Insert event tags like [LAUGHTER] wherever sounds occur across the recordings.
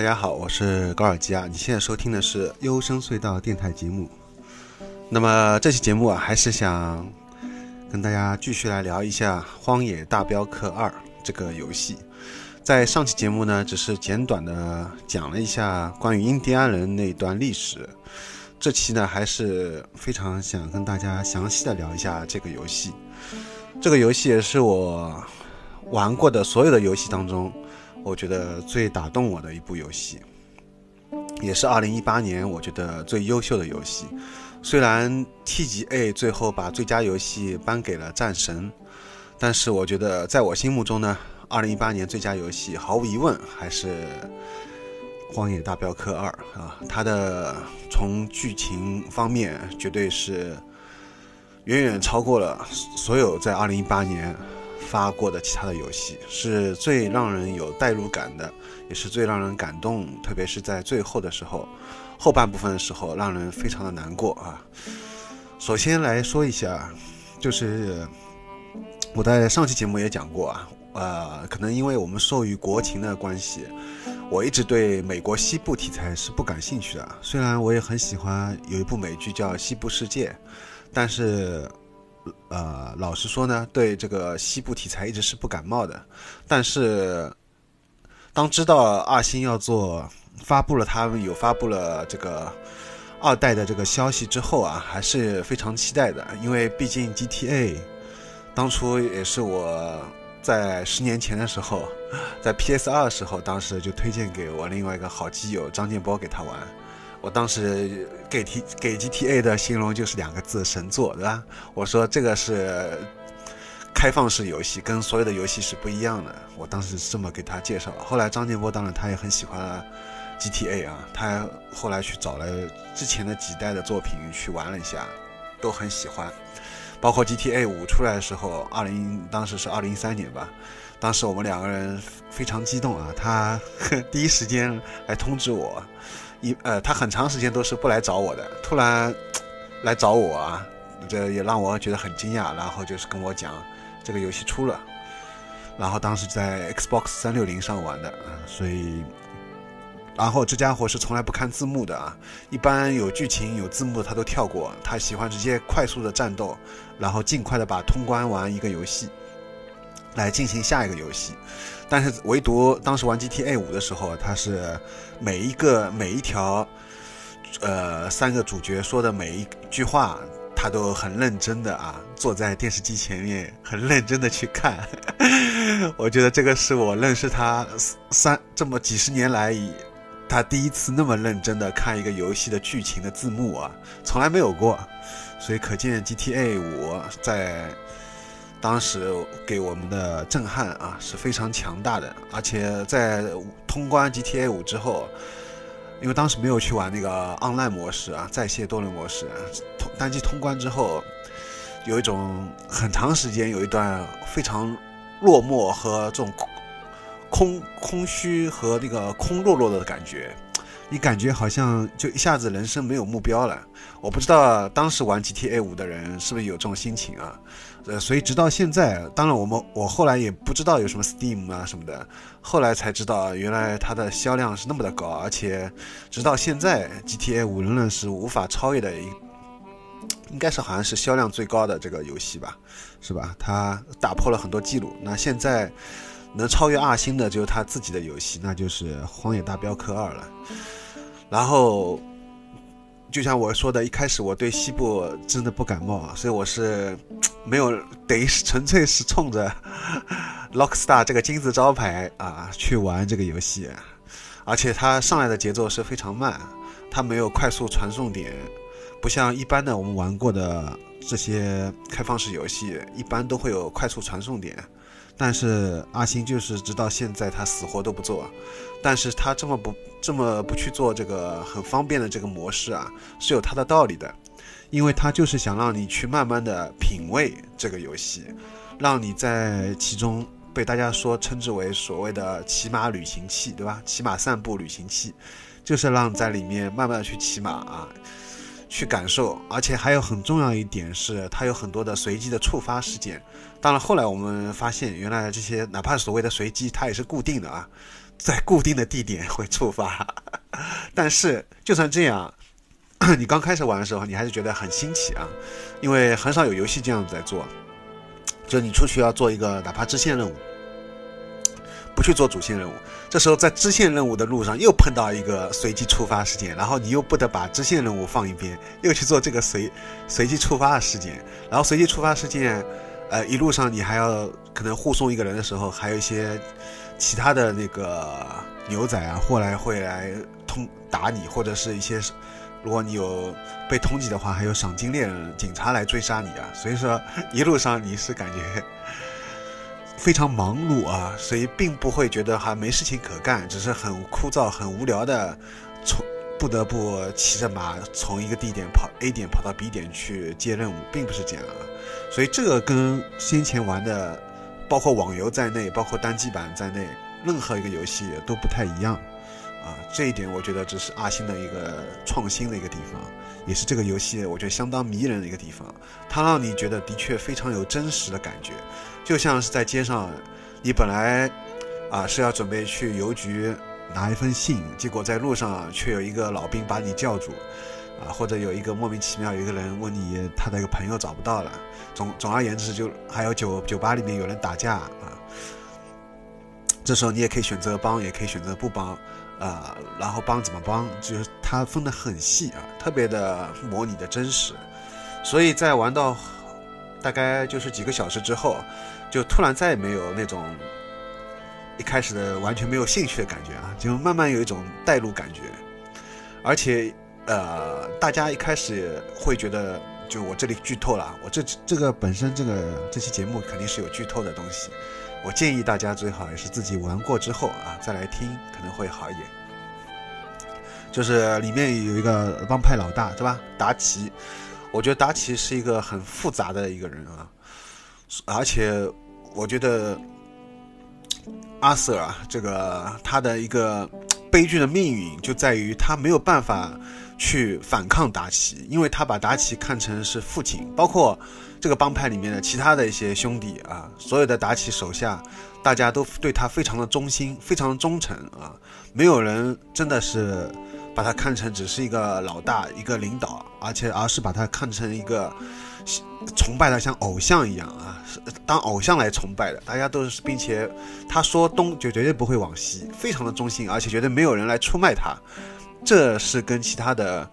大家好，我是高尔基啊！你现在收听的是幽深隧道电台节目。那么这期节目啊，还是想跟大家继续来聊一下《荒野大镖客二》这个游戏。在上期节目呢，只是简短的讲了一下关于印第安人那段历史。这期呢，还是非常想跟大家详细的聊一下这个游戏。这个游戏也是我玩过的所有的游戏当中。我觉得最打动我的一部游戏，也是二零一八年我觉得最优秀的游戏。虽然 TGA 最后把最佳游戏颁给了《战神》，但是我觉得在我心目中呢，二零一八年最佳游戏毫无疑问还是《荒野大镖客二》啊！它的从剧情方面绝对是远远超过了所有在二零一八年。发过的其他的游戏是最让人有代入感的，也是最让人感动，特别是在最后的时候，后半部分的时候，让人非常的难过啊。首先来说一下，就是我在上期节目也讲过啊，呃，可能因为我们受于国情的关系，我一直对美国西部题材是不感兴趣的。虽然我也很喜欢有一部美剧叫《西部世界》，但是。呃，老实说呢，对这个西部题材一直是不感冒的。但是，当知道二星要做发布了，他们有发布了这个二代的这个消息之后啊，还是非常期待的。因为毕竟 GTA 当初也是我在十年前的时候，在 PS 二的时候，当时就推荐给我另外一个好基友张建波给他玩。我当时给 T 给 GTA 的形容就是两个字神作，对吧？我说这个是开放式游戏，跟所有的游戏是不一样的。我当时这么给他介绍。后来张建波当然他也很喜欢 GTA 啊，他后来去找了之前的几代的作品去玩了一下，都很喜欢。包括 GTA 五出来的时候，二零当时是二零一三年吧，当时我们两个人非常激动啊，他 [LAUGHS] 第一时间来通知我。一呃，他很长时间都是不来找我的，突然来找我啊，这也让我觉得很惊讶。然后就是跟我讲这个游戏出了，然后当时在 Xbox 三六零上玩的啊，所以，然后这家伙是从来不看字幕的啊，一般有剧情有字幕他都跳过，他喜欢直接快速的战斗，然后尽快的把通关完一个游戏，来进行下一个游戏。但是唯独当时玩 GTA 五的时候，他是每一个每一条，呃，三个主角说的每一句话，他都很认真的啊，坐在电视机前面很认真的去看。[LAUGHS] 我觉得这个是我认识他三这么几十年来，他第一次那么认真的看一个游戏的剧情的字幕啊，从来没有过。所以可见 GTA 五在。当时给我们的震撼啊是非常强大的，而且在通关 GTA 五之后，因为当时没有去玩那个 online 模式啊，在线多人模式，通单机通关之后，有一种很长时间有一段非常落寞和这种空空虚和那个空落落的感觉，你感觉好像就一下子人生没有目标了。我不知道当时玩 GTA 五的人是不是有这种心情啊？呃，所以直到现在，当然我们我后来也不知道有什么 Steam 啊什么的，后来才知道原来它的销量是那么的高，而且直到现在 GTA 五仍然是无法超越的，应该是好像是销量最高的这个游戏吧，是吧？它打破了很多记录。那现在能超越二星的，就是他自己的游戏，那就是《荒野大镖客二》了。然后。就像我说的，一开始我对西部真的不感冒，所以我是没有，等于是纯粹是冲着 [LAUGHS] Lockstar 这个金字招牌啊去玩这个游戏，而且它上来的节奏是非常慢，它没有快速传送点，不像一般的我们玩过的这些开放式游戏，一般都会有快速传送点，但是阿星就是直到现在他死活都不做，但是他这么不这么不去做这个很方便的这个模式啊，是有他的道理的，因为他就是想让你去慢慢的品味这个游戏，让你在其中被大家说称之为所谓的骑马旅行器，对吧？骑马散步旅行器，就是让在里面慢慢的去骑马啊。去感受，而且还有很重要一点是，它有很多的随机的触发事件。当然，后来我们发现，原来这些哪怕所谓的随机，它也是固定的啊，在固定的地点会触发。[LAUGHS] 但是，就算这样，[CLEARS THROAT] 你刚开始玩的时候，你还是觉得很新奇啊，因为很少有游戏这样子在做。就你出去要做一个哪怕支线任务。不去做主线任务，这时候在支线任务的路上又碰到一个随机触发事件，然后你又不得把支线任务放一边，又去做这个随随机触发的事件，然后随机触发事件，呃，一路上你还要可能护送一个人的时候，还有一些其他的那个牛仔啊，后来会来通打你，或者是一些如果你有被通缉的话，还有赏金猎人、警察来追杀你啊，所以说一路上你是感觉。非常忙碌啊，所以并不会觉得还没事情可干，只是很枯燥、很无聊的，从不得不骑着马从一个地点跑 A 点跑到 B 点去接任务，并不是这样啊。所以这个跟先前玩的，包括网游在内，包括单机版在内，任何一个游戏都不太一样啊。这一点我觉得这是阿星的一个创新的一个地方，也是这个游戏我觉得相当迷人的一个地方，它让你觉得的确非常有真实的感觉。就像是在街上，你本来啊是要准备去邮局拿一封信，结果在路上却有一个老兵把你叫住，啊，或者有一个莫名其妙有一个人问你他的一个朋友找不到了，总总而言之就还有酒酒吧里面有人打架啊，这时候你也可以选择帮，也可以选择不帮，啊，然后帮怎么帮，就是它分得很细啊，特别的模拟的真实，所以在玩到大概就是几个小时之后。就突然再也没有那种一开始的完全没有兴趣的感觉啊，就慢慢有一种带入感觉，而且呃，大家一开始会觉得，就我这里剧透了，我这这个本身这个这期节目肯定是有剧透的东西，我建议大家最好也是自己玩过之后啊再来听，可能会好一点。就是里面有一个帮派老大，对吧？达奇，我觉得达奇是一个很复杂的一个人啊。而且，我觉得阿瑟啊，这个他的一个悲剧的命运就在于他没有办法去反抗达奇，因为他把达奇看成是父亲，包括这个帮派里面的其他的一些兄弟啊，所有的达奇手下，大家都对他非常的忠心，非常忠诚啊，没有人真的是把他看成只是一个老大、一个领导，而且而是把他看成一个。崇拜他像偶像一样啊，当偶像来崇拜的，大家都是，并且他说东就绝对不会往西，非常的忠心，而且绝对没有人来出卖他，这是跟其他的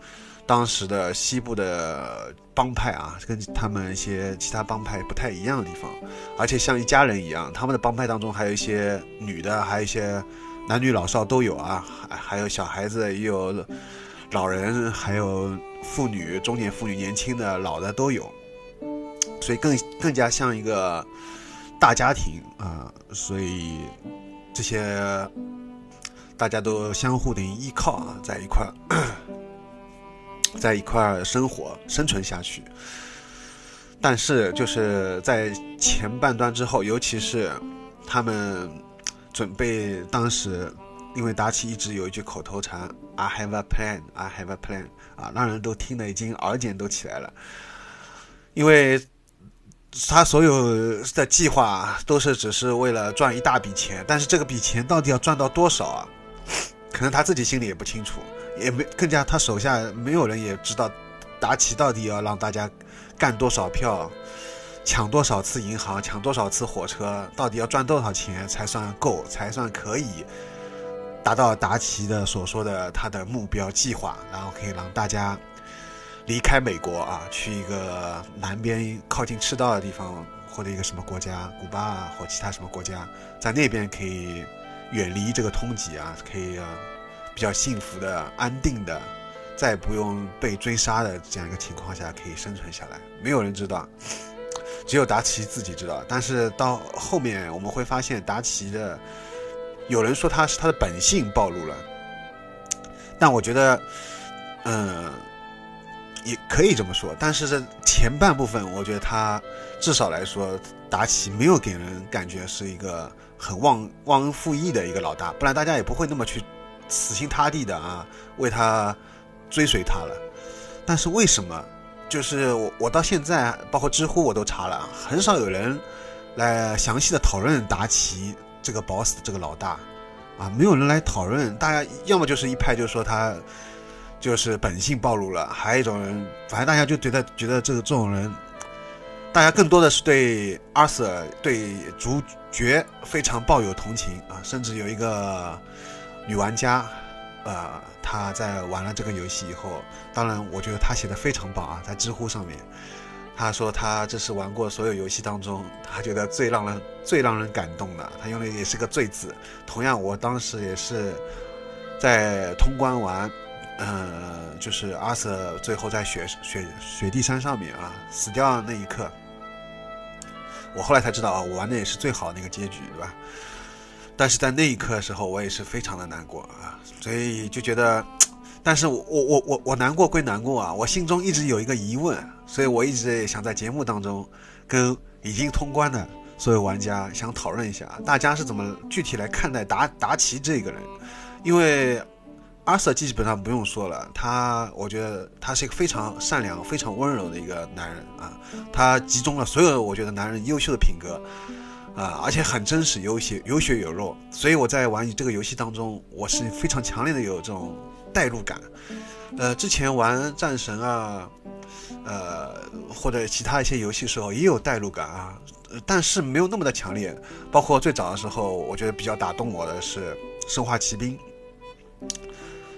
当时的西部的帮派啊，跟他们一些其他帮派不太一样的地方，而且像一家人一样，他们的帮派当中还有一些女的，还有一些男女老少都有啊，还还有小孩子，也有老人，还有妇女、中年妇女、年轻的、老的都有。所以更更加像一个大家庭啊，所以这些大家都相互的依靠啊，在一块儿，在一块儿生活生存下去。但是就是在前半段之后，尤其是他们准备当时，因为达奇一直有一句口头禅 “I have a plan, I have a plan” 啊，让人都听得已经耳茧都起来了，因为。他所有的计划都是只是为了赚一大笔钱，但是这个笔钱到底要赚到多少啊？可能他自己心里也不清楚，也没更加他手下没有人也知道，达奇到底要让大家干多少票，抢多少次银行，抢多少次火车，到底要赚多少钱才算够，才算可以达到达奇的所说的他的目标计划，然后可以让大家。离开美国啊，去一个南边靠近赤道的地方，或者一个什么国家，古巴啊，或其他什么国家，在那边可以远离这个通缉啊，可以比较幸福的、安定的，再不用被追杀的这样一个情况下，可以生存下来。没有人知道，只有达奇自己知道。但是到后面我们会发现，达奇的有人说他是他的本性暴露了，但我觉得，嗯，也可以这么说。但是这前半部分，我觉得他至少来说，达奇没有给人感觉是一个很忘忘恩负义的一个老大，不然大家也不会那么去死心塌地的啊为他追随他了。但是为什么？就是我我到现在，包括知乎我都查了，很少有人来详细的讨论达奇这个 boss 这个老大啊，没有人来讨论。大家要么就是一派就说他就是本性暴露了，还有一种人，反正大家就觉得觉得这个这种人，大家更多的是对阿瑟对主角非常抱有同情啊，甚至有一个女玩家。呃，她在玩了这个游戏以后，当然，我觉得她写的非常棒啊，在知乎上面，她说她这是玩过所有游戏当中，她觉得最让人最让人感动的，她用的也是个“最”字。同样，我当时也是在通关完，呃，就是阿瑟最后在雪雪雪地山上面啊死掉的那一刻，我后来才知道啊，我玩的也是最好的那个结局，对吧？但是在那一刻的时候，我也是非常的难过啊，所以就觉得，但是我我我我难过归难过啊，我心中一直有一个疑问，所以我一直想在节目当中跟已经通关的所有玩家想讨论一下，大家是怎么具体来看待达达奇这个人，因为阿瑟基本上不用说了，他我觉得他是一个非常善良、非常温柔的一个男人啊，他集中了所有我觉得男人优秀的品格。啊，而且很真实，有血有血有肉，所以我在玩这个游戏当中，我是非常强烈的有这种代入感。呃，之前玩战神啊，呃，或者其他一些游戏时候也有代入感啊，但是没有那么的强烈。包括最早的时候，我觉得比较打动我的是《生化奇兵》，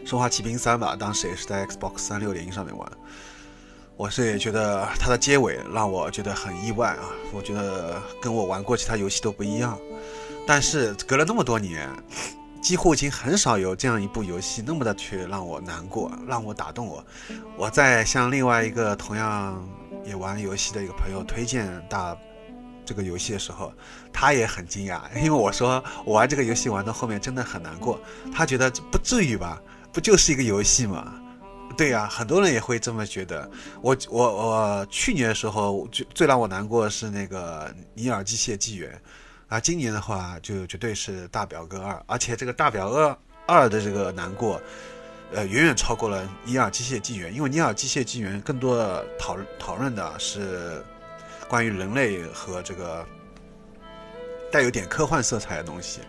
《生化奇兵三》吧，当时也是在 Xbox 三六零上面玩。我是也觉得它的结尾让我觉得很意外啊！我觉得跟我玩过其他游戏都不一样，但是隔了那么多年，几乎已经很少有这样一部游戏那么的去让我难过，让我打动我。我在向另外一个同样也玩游戏的一个朋友推荐大这个游戏的时候，他也很惊讶，因为我说我玩这个游戏玩到后面真的很难过，他觉得不至于吧？不就是一个游戏吗？对呀，很多人也会这么觉得。我我我去年的时候，最最让我难过的是那个《尼尔：机械纪元》，啊，今年的话就绝对是《大表哥二》，而且这个《大表哥二》的这个难过，呃，远远超过了《尼尔：机械纪元》，因为《尼尔：机械纪元》更多的讨讨论的是关于人类和这个带有点科幻色彩的东西，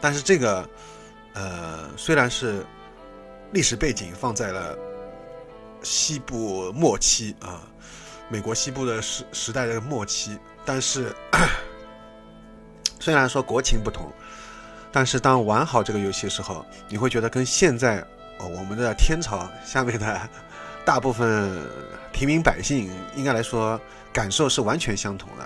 但是这个呃，虽然是历史背景放在了。西部末期啊，美国西部的时时代的末期，但是 [CLEARS THROAT] 虽然说国情不同，但是当玩好这个游戏的时候，你会觉得跟现在哦我们的天朝下面的大部分平民百姓应该来说感受是完全相同的。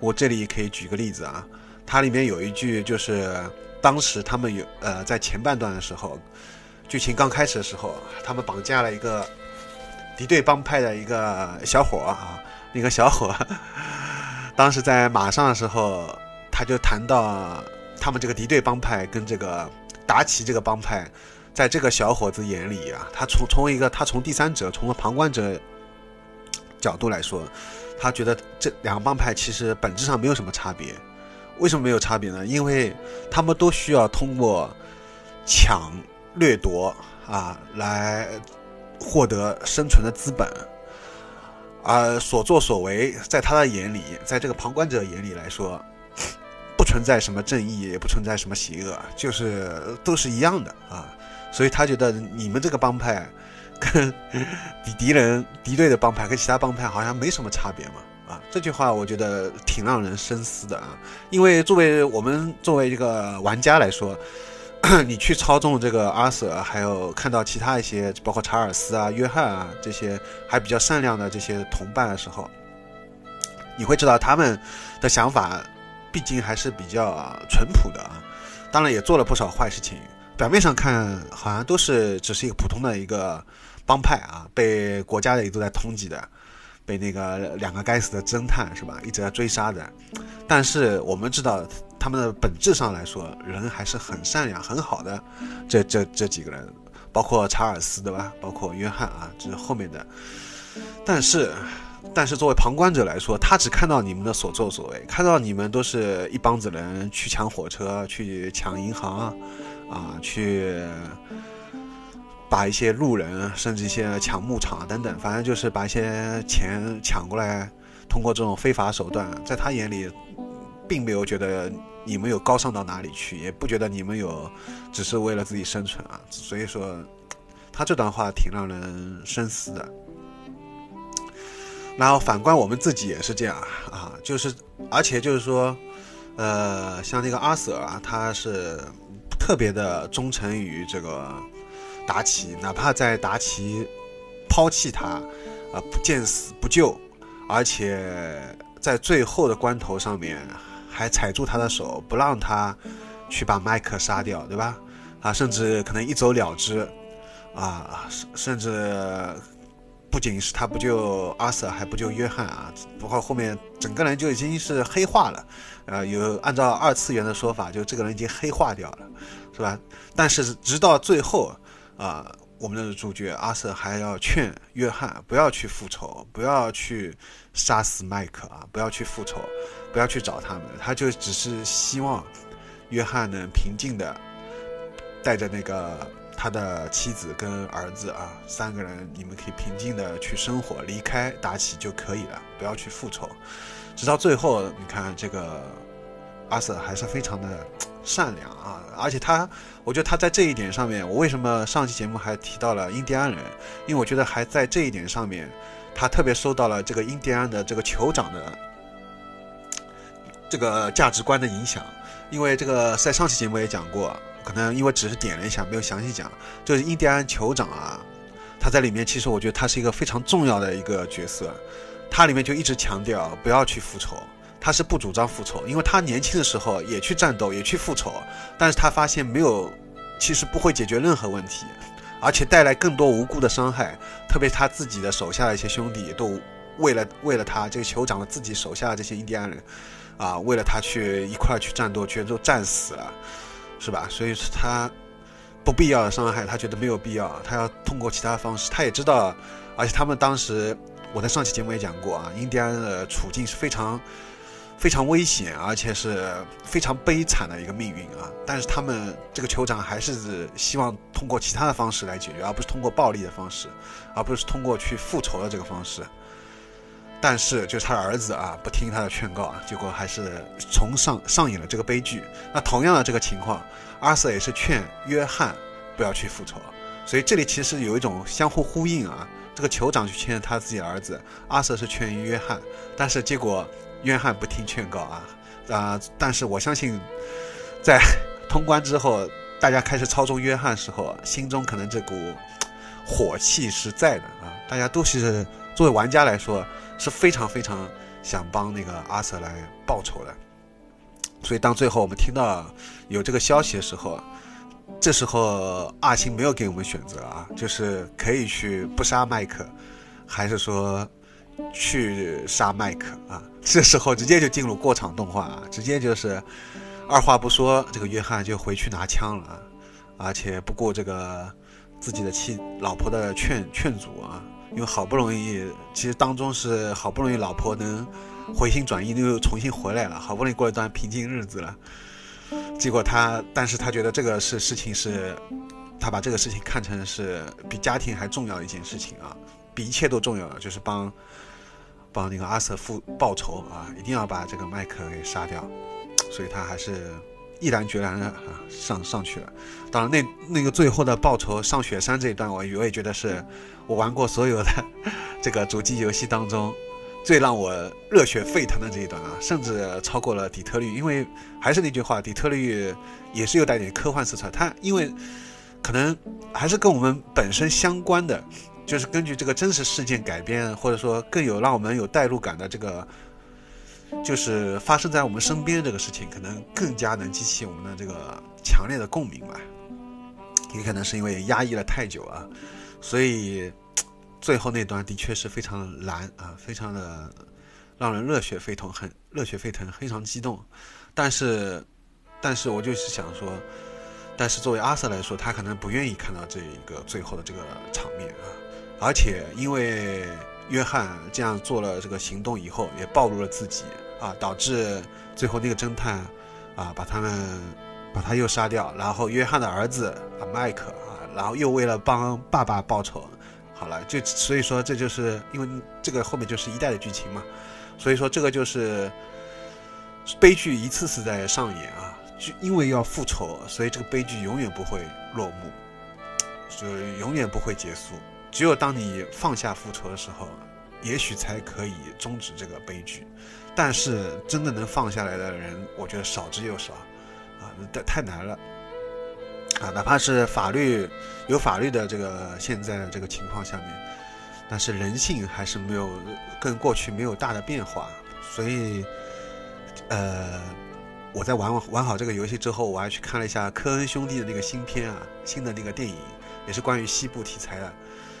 我这里可以举个例子啊，它里面有一句就是当时他们有呃在前半段的时候，剧情刚开始的时候，他们绑架了一个。敌对帮派的一个小伙啊，那个小伙，[LAUGHS] 当时在马上的时候，他就谈到他们这个敌对帮派跟这个达奇这个帮派，在这个小伙子眼里啊，他从从一个他从第三者从旁观者角度来说，他觉得这两个帮派其实本质上没有什么差别。为什么没有差别呢？因为他们都需要通过抢掠夺啊来。获得生存的资本，而所作所为，在他的眼里，在这个旁观者眼里来说，不存在什么正义，也不存在什么邪恶，就是都是一样的啊。所以他觉得你们这个帮派跟 [LAUGHS] 敌敌人敌对的帮派跟其他帮派好像没什么差别嘛啊。这句话我觉得挺让人深思的啊，因为作为我们作为一个玩家来说。[CLEARS THROAT] 你去操纵这个阿瑟，还有看到其他一些，包括查尔斯啊、约翰啊这些还比较善良的这些同伴的时候，你会知道他们的想法，毕竟还是比较淳朴的啊。当然也做了不少坏事情，表面上看好像都是只是一个普通的一个帮派啊，被国家的也都在通缉的。被那个两个该死的侦探是吧一直在追杀的。但是我们知道，他们的本质上来说，人还是很善良、很好的。这这这几个人，包括查尔斯对吧？包括约翰啊，这是后面的。但是，但是作为旁观者来说，他只看到你们的所作所为，看到你们都是一帮子人去抢火车、去抢银行啊，去把一些路人，甚至一些抢牧场等等，反正就是把一些钱抢过来，通过这种非法手段，在他眼里，并没有觉得你们有高尚到哪里去，也不觉得你们有只是为了自己生存啊。所以说，他这段话挺让人深思的。然后反观我们自己也是这样啊，就是而且就是说，呃，像那个阿瑟啊，他是特别的忠诚于这个达奇，哪怕在达奇抛弃他，啊，不见死不救，而且在最后的关头上面还踩住他的手，不让他去把麦克杀掉，对吧？啊，甚至可能一走了之，啊，甚甚至。不仅是他不救阿瑟，还不救约翰啊！不过后面整个人就已经是黑化了，呃，有按照二次元的说法，就这个人已经黑化掉了，是吧？但是直到最后，啊，我们的主角阿瑟还要劝约翰不要去复仇，不要去杀死麦克啊，不要去复仇，不要去找他们，他就只是希望约翰能平静的带着那个。他的妻子跟儿子啊，三个人，你们可以平静的去生活，离开达奇就可以了，不要去复仇。直到最后，你看这个阿瑟还是非常的善良啊，而且他，我觉得他在这一点上面，我为什么上期节目还提到了印第安人？因为我觉得还在这一点上面，他特别受到了这个印第安的这个酋长的这个价值观的影响。因为这个在上期节目也讲过。可能因为只是点了一下，没有详细讲。就是印第安酋长啊，他在里面其实我觉得他是一个非常重要的一个角色。他里面就一直强调不要去复仇，他是不主张复仇，因为他年轻的时候也去战斗，也去复仇，但是他发现没有，其实不会解决任何问题，而且带来更多无辜的伤害。特别他自己的手下的一些兄弟都为了为了他这个酋长的自己手下的这些印第安人啊，为了他去一块去战斗，全都战死了。是吧？所以说他不必要的伤害，他觉得没有必要。他要通过其他方式，他也知道。而且他们当时，我在上期节目也讲过啊，印第安的处境是非常非常危险，而且是非常悲惨的一个命运啊。但是他们这个酋长还是希望通过其他的方式来解决，而不是通过暴力的方式，而不是通过去复仇的这个方式。但是，就是他儿子啊，不听他的劝告啊，结果还是从上上演了这个悲剧。那同样的这个情况，阿瑟也是劝约翰不要去复仇，所以这里其实有一种相互呼应啊。这个酋长去劝他自己儿子，阿瑟是劝约翰，但是结果约翰不听劝告啊啊！但是我相信，在通关之后，大家开始操纵约翰时候，心中可能这股火气是在的啊。大家都是作为玩家来说。是非常非常想帮那个阿瑟来报仇的，所以当最后我们听到有这个消息的时候，这时候阿星没有给我们选择啊，就是可以去不杀麦克，还是说去杀麦克啊？这时候直接就进入过场动画啊，直接就是二话不说，这个约翰就回去拿枪了啊，而且不顾这个自己的妻老婆的劝劝阻啊。因为好不容易，其实当中是好不容易老婆能回心转意，又重新回来了，好不容易过一段平静日子了。结果他，但是他觉得这个是事情是，他把这个事情看成是比家庭还重要的一件事情啊，比一切都重要的就是帮帮那个阿瑟复报仇啊，一定要把这个麦克给杀掉，所以他还是。毅然决然的啊上上去了，当然那那个最后的报仇上雪山这一段，我我也觉得是我玩过所有的这个主机游戏当中最让我热血沸腾的这一段啊，甚至超过了底特律。因为还是那句话，底特律也是有带点科幻色彩，它因为可能还是跟我们本身相关的，就是根据这个真实事件改编，或者说更有让我们有代入感的这个。就是发生在我们身边这个事情，可能更加能激起我们的这个强烈的共鸣吧。也可能是因为压抑了太久啊，所以最后那段的确是非常的燃啊，非常的让人热血沸腾，很热血沸腾，非常激动。但是，但是我就是想说，但是作为阿瑟来说，他可能不愿意看到这一个最后的这个场面啊。而且因为约翰这样做了这个行动以后，也暴露了自己啊，导致最后那个侦探啊把他们把他又杀掉，然后约翰的儿子啊麦克啊，然后又为了帮爸爸报仇，好了，就所以说这就是因为这个后面就是一代的剧情嘛，所以说这个就是悲剧一次次在上演啊，就因为要复仇，所以这个悲剧永远不会落幕，就永远不会结束。只有当你放下复仇的时候，也许才可以终止这个悲剧。但是真的能放下来的人，我觉得少之又少，啊，太太难了，啊，哪怕是法律有法律的这个现在的这个情况下面，但是人性还是没有跟过去没有大的变化。所以，呃，我在玩玩好这个游戏之后，我还去看了一下科恩兄弟的那个新片啊，新的那个电影，也是关于西部题材的。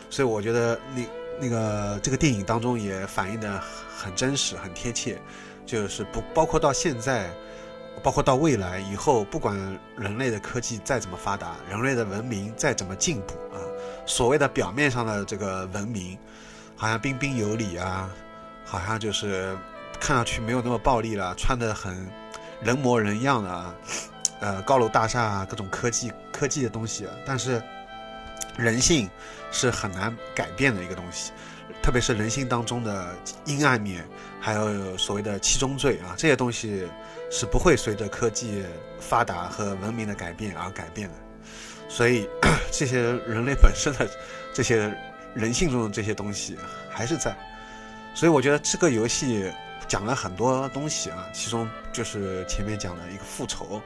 所以我觉得那那个这个电影当中也反映的很真实、很贴切，就是不包括到现在，包括到未来以后，不管人类的科技再怎么发达，人类的文明再怎么进步啊，所谓的表面上的这个文明，好像彬彬有礼啊，好像就是看上去没有那么暴力了，穿的很人模人样的啊，呃，高楼大厦啊，各种科技科技的东西，啊。但是人性。是很难改变的一个东西，特别是人性当中的阴暗面，还有所谓的七宗罪啊，这些东西是不会随着科技发达和文明的改变而改变的。所以，[COUGHS] 这些人类本身的这些人性中的这些东西还是在。所以，我觉得这个游戏讲了很多东西啊，其中就是前面讲的一个复仇。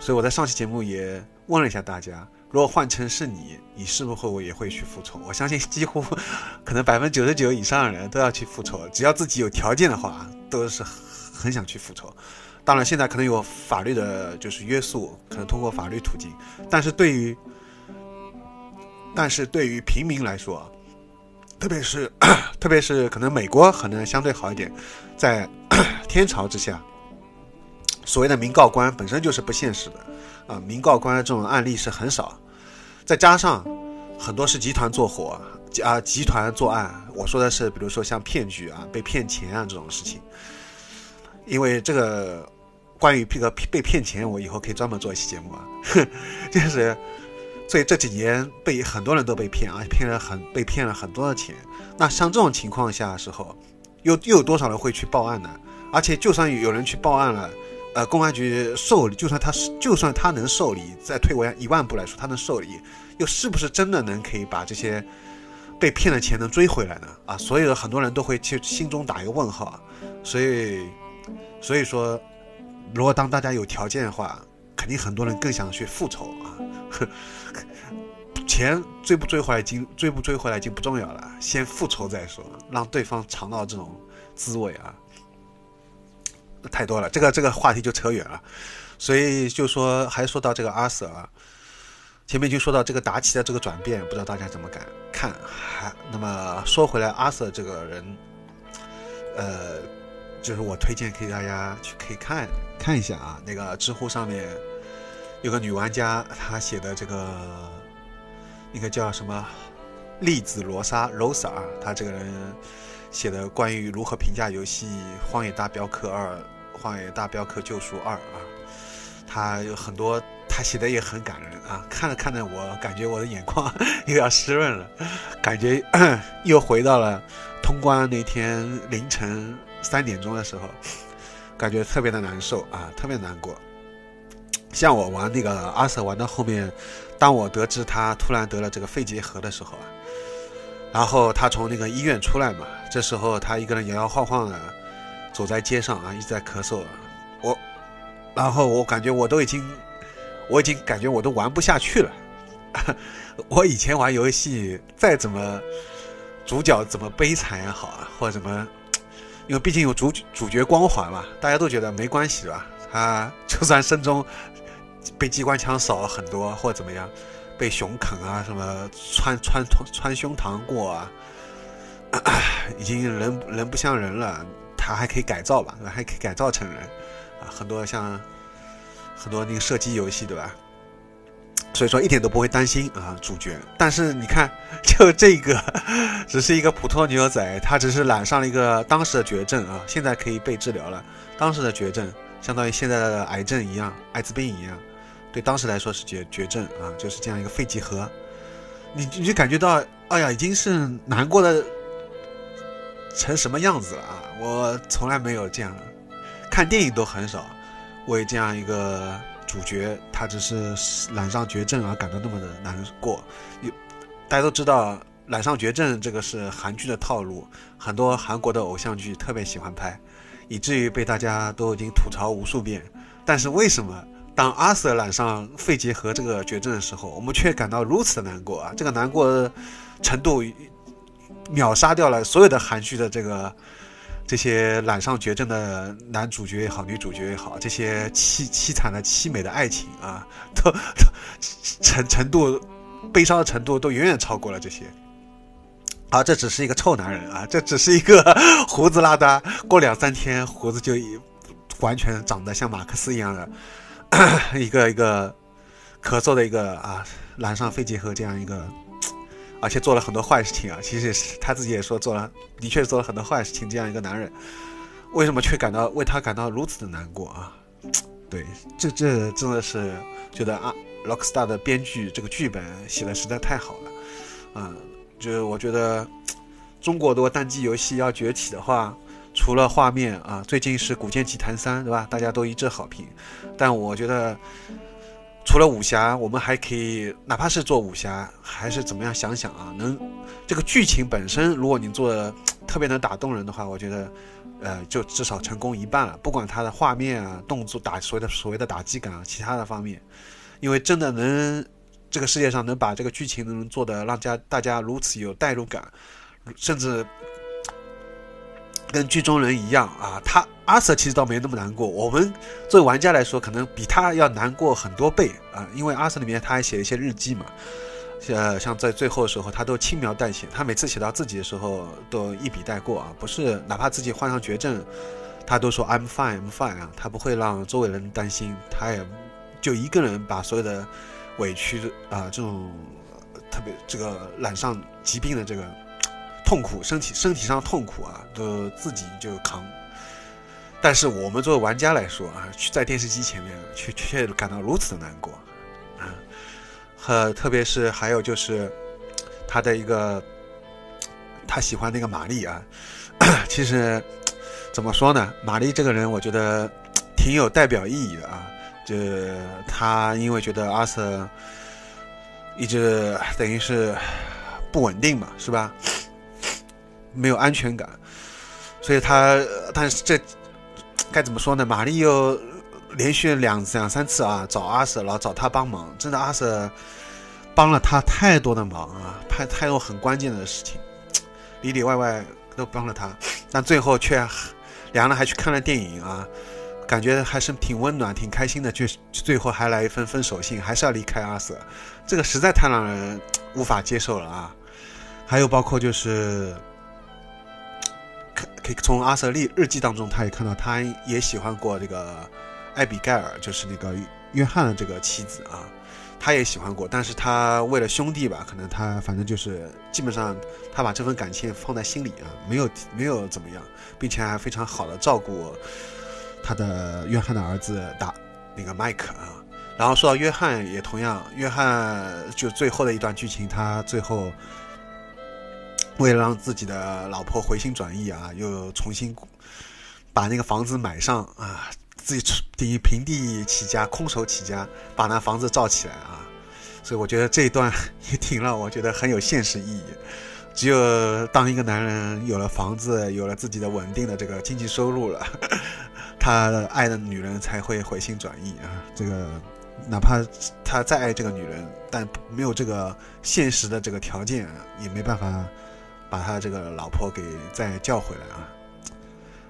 所以我在上期节目也问了一下大家。如果换成是你，你是不是会也会去复仇？我相信几乎 [LAUGHS] 可能百分之九十九以上的人都要去复仇，只要自己有条件的话，都是很想去复仇。当然，现在可能有法律的就是约束，可能通过法律途径。但是对于，但是对于平民来说，特别是 [COUGHS] 特别是可能美国可能相对好一点，在 [COUGHS] 天朝之下，所谓的民告官本身就是不现实的啊，民告官的这种案例是很少。再加上很多是集团做活啊，集团作案。我说的是，比如说像骗局啊、被骗钱啊这种事情。因为这个关于这个被骗钱，我以后可以专门做一期节目啊。[LAUGHS] 就是，所以这几年被很多人都被骗啊，骗了很被骗了很多的钱。那像这种情况下的时候，又又有多少人会去报案呢？而且就算有人去报案了。呃，公安局受理，就算他是，就算他能受理，再退为一万步来说，他能受理，又是不是真的能可以把这些被骗的钱能追回来呢？啊，所以很多人都会去心中打一个问号。所以，所以说，如果当大家有条件的话，肯定很多人更想去复仇啊。[LAUGHS] 钱追不追回来，已经追不追回来已经不重要了，先复仇再说，让对方尝到这种滋味啊。太多了，这个这个话题就扯远了，所以就说还说到这个阿瑟啊，前面就说到这个达奇的这个转变，不知道大家怎么敢看？还那么说回来，阿瑟这个人，呃，就是我推荐给大家去可以看看一下啊，那个知乎上面有个女玩家，她写的这个那个叫什么栗子罗莎 Rosa，啊她这个人写的关于如何评价游戏《荒野大镖客二》。《荒野大镖客：救赎二》啊，他有很多，他写的也很感人啊。看着看着，我感觉我的眼眶 [LAUGHS] 又要湿润了，感觉 [CLEARS THROAT] 又回到了通关那天凌晨三点钟的时候，感觉特别的难受啊，特别难过。像我玩那个阿瑟玩到后面，当我得知他突然得了这个肺结核的时候啊，然后他从那个医院出来嘛，这时候他一个人摇摇晃晃的。走在街上啊，一直在咳嗽，我，然后我感觉我都已经，我已经感觉我都玩不下去了。[LAUGHS] 我以前玩游戏，再怎么主角怎么悲惨也好啊，或者怎么，因为毕竟有主主角光环嘛，大家都觉得没关系吧？他就算身中被机关枪扫了很多，或者怎么样，被熊啃啊，什么穿穿穿胸膛过啊，啊 [CLEARS THROAT] 已经人人不像人了，他还可以改造吧，还可以改造成人啊，很多像很多那个射击游戏，对吧？所以说一点都不会担心啊主角。但是你看，[LAUGHS] 就这个 [LAUGHS] 只是一个普通牛仔，他只是染上了一个当时的绝症啊，现在可以被治疗了。当时的绝症相当于现在的癌症一样，艾滋病一样，对当时来说是绝绝症啊，就是这样一个肺结核。你你就感觉到，哎呀，已经是难过的成什么样子了啊！我从来没有这样，看电影都很少为这样一个。主角他只是染上绝症而感到那么的难过，有大家都知道染上绝症这个是韩剧的套路，很多韩国的偶像剧特别喜欢拍，以至于被大家都已经吐槽无数遍。但是为什么当阿瑟染上肺结核这个绝症的时候，我们却感到如此的难过啊？这个难过程度秒杀掉了所有的韩剧的这个。这些染上绝症的男主角也好，女主角也好，这些凄凄惨的凄美的爱情啊，都 [LAUGHS] 程程度悲伤的程度都远远超过了这些。啊，这只是一个臭男人啊，这只是一个 [LAUGHS] 胡子拉碴，过两三天胡子就完全长得像马克思一样的 [COUGHS] 一个一个咳嗽的一个啊，染上肺结核这样一个。而且做了很多坏事情啊！其实也是他自己也说做了，的确做了很多坏事情。这样一个男人，为什么却感到为他感到如此的难过啊？对，这这真的是觉得啊，Rockstar 的编剧这个剧本写的实在太好了。嗯，就是我觉得中国的单机游戏要崛起的话，除了画面啊，最近是《古剑奇谭三》，对吧？大家都一致好评。但我觉得。除了武侠，我们还可以，哪怕是做武侠，还是怎么样？想想啊，能这个剧情本身，如果你做的特别能打动人的话，我觉得，呃，就至少成功一半了。不管它的画面啊、动作打所谓的所谓的打击感啊，其他的方面，因为真的能这个世界上能把这个剧情能做的让家大家如此有代入感，甚至。跟剧中人一样啊，他阿瑟其实倒没那么难过。我们作为玩家来说，可能比他要难过很多倍啊，因为阿瑟里面他还写一些日记嘛，呃，像在最后的时候，他都轻描淡写。他每次写到自己的时候，都一笔带过啊，不是哪怕自己患上绝症，他都说 I'm fine, I'm fine 啊，他不会让周围人担心，他也就一个人把所有的委屈啊，这种特别这个染上疾病的这个。痛苦，身体身体上痛苦啊，都自己就扛。但是我们作为玩家来说啊，在电视机前面却却感到如此的难过啊。和特别是还有就是他的一个，他喜欢那个玛丽啊。[COUGHS] 其实怎么说呢，玛丽这个人我觉得挺有代表意义的啊。就他因为觉得阿瑟一直等于是不稳定嘛，是吧？没有安全感，所以他，但是这该怎么说呢？玛丽又连续两两三次啊找阿瑟，然后找他帮忙，真的阿瑟帮了他太多的忙啊，太太多很关键的事情，里里外外都帮了他，但最后却两人还去看了电影啊，感觉还是挺温暖、挺开心的，就最后还来一封分手信，还是要离开阿瑟，这个实在太让人无法接受了啊！还有包括就是。可以从阿瑟利日记当中，他也看到，他也喜欢过这个艾比盖尔，就是那个约翰的这个妻子啊，他也喜欢过，但是他为了兄弟吧，可能他反正就是基本上他把这份感情放在心里啊，没有没有怎么样，并且还非常好的照顾他的约翰的儿子打那个麦克啊。然后说到约翰，也同样，约翰就最后的一段剧情，他最后。为了让自己的老婆回心转意啊，又重新把那个房子买上啊，自己等于平地起家，空手起家，把那房子造起来啊。所以我觉得这一段也挺让我觉得很有现实意义。只有当一个男人有了房子，有了自己的稳定的这个经济收入了，[LAUGHS] 他爱的女人才会回心转意啊。这个哪怕他再爱这个女人，但没有这个现实的这个条件，也没办法。把他这个老婆给再叫回来啊！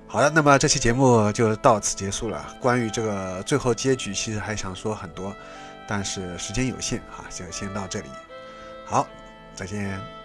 好了，那么这期节目就到此结束了。关于这个最后结局，其实还想说很多，但是时间有限啊，就先到这里。好，再见。